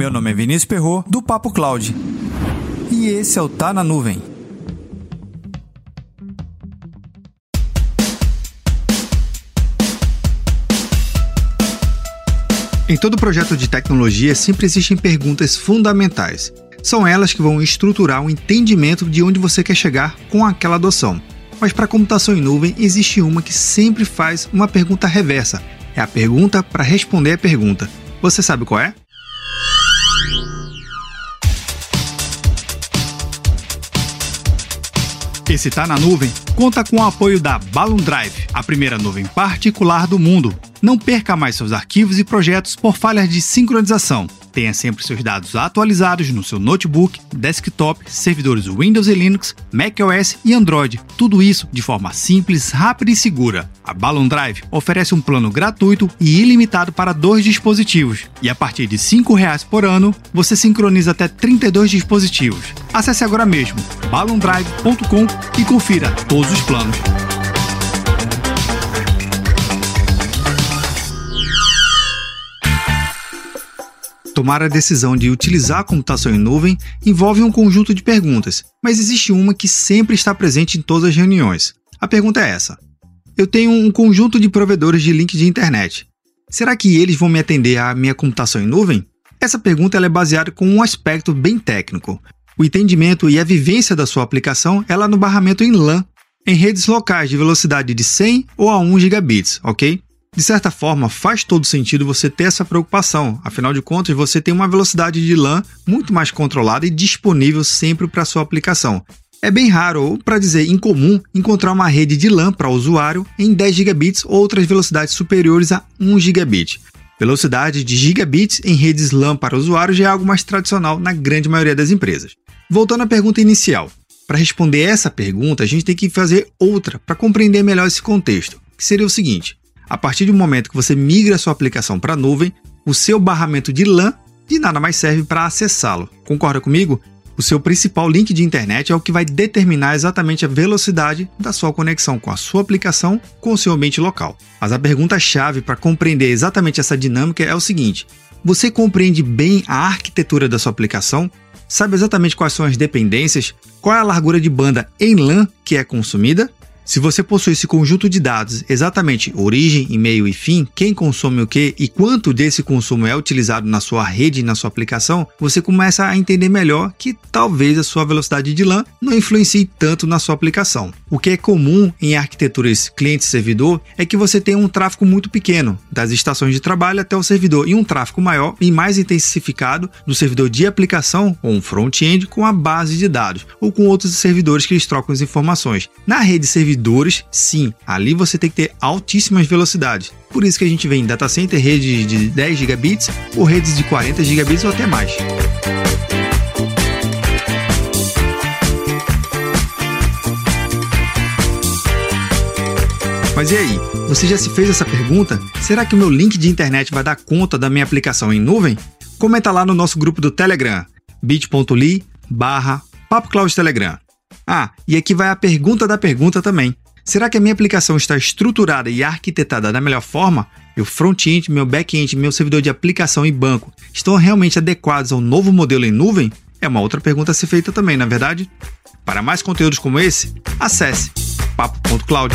Meu nome é Vinícius Perro do Papo Cloud. E esse é o Tá na Nuvem. Em todo projeto de tecnologia sempre existem perguntas fundamentais. São elas que vão estruturar o entendimento de onde você quer chegar com aquela adoção. Mas para computação em nuvem existe uma que sempre faz uma pergunta reversa. É a pergunta para responder a pergunta. Você sabe qual é? Esse Tá na Nuvem conta com o apoio da Balloon Drive, a primeira nuvem particular do mundo. Não perca mais seus arquivos e projetos por falhas de sincronização. Tenha sempre seus dados atualizados no seu notebook, desktop, servidores Windows e Linux, macOS e Android. Tudo isso de forma simples, rápida e segura. A Balloon Drive oferece um plano gratuito e ilimitado para dois dispositivos. E a partir de R$ 5,00 por ano, você sincroniza até 32 dispositivos. Acesse agora mesmo balloondrive.com e confira todos os planos. Tomar a decisão de utilizar a computação em nuvem envolve um conjunto de perguntas, mas existe uma que sempre está presente em todas as reuniões. A pergunta é essa: Eu tenho um conjunto de provedores de link de internet. Será que eles vão me atender à minha computação em nuvem? Essa pergunta é baseada com um aspecto bem técnico. O entendimento e a vivência da sua aplicação é lá no barramento em LAN, em redes locais de velocidade de 100 ou a 1 gigabits, ok? De certa forma, faz todo sentido você ter essa preocupação, afinal de contas, você tem uma velocidade de LAN muito mais controlada e disponível sempre para sua aplicação. É bem raro, ou para dizer incomum, encontrar uma rede de LAN para usuário em 10 gigabits ou outras velocidades superiores a 1 gigabit. Velocidade de gigabits em redes LAN para usuário já é algo mais tradicional na grande maioria das empresas. Voltando à pergunta inicial, para responder essa pergunta, a gente tem que fazer outra para compreender melhor esse contexto, que seria o seguinte: a partir do momento que você migra sua aplicação para a nuvem, o seu barramento de LAN de nada mais serve para acessá-lo. Concorda comigo? O seu principal link de internet é o que vai determinar exatamente a velocidade da sua conexão com a sua aplicação com o seu ambiente local. Mas a pergunta-chave para compreender exatamente essa dinâmica é o seguinte: você compreende bem a arquitetura da sua aplicação? Sabe exatamente quais são as dependências? Qual é a largura de banda em LAN que é consumida? Se você possui esse conjunto de dados, exatamente origem, e-mail e fim, quem consome o que e quanto desse consumo é utilizado na sua rede e na sua aplicação, você começa a entender melhor que talvez a sua velocidade de LAN não influencie tanto na sua aplicação. O que é comum em arquiteturas cliente-servidor é que você tenha um tráfego muito pequeno, das estações de trabalho até o servidor, e um tráfego maior e mais intensificado do servidor de aplicação ou um front-end com a base de dados, ou com outros servidores que eles trocam as informações. Na rede servidor servidores, sim, ali você tem que ter altíssimas velocidades. Por isso que a gente vê em data center redes de 10 gigabits ou redes de 40 gigabits ou até mais. Mas e aí? Você já se fez essa pergunta? Será que o meu link de internet vai dar conta da minha aplicação em nuvem? Comenta lá no nosso grupo do Telegram, bit.ly barra Telegram. Ah, e aqui vai a pergunta da pergunta também. Será que a minha aplicação está estruturada e arquitetada da melhor forma? Meu front-end, meu back-end, meu servidor de aplicação e banco estão realmente adequados ao novo modelo em nuvem? É uma outra pergunta a ser feita também, na é verdade? Para mais conteúdos como esse, acesse papo.cloud.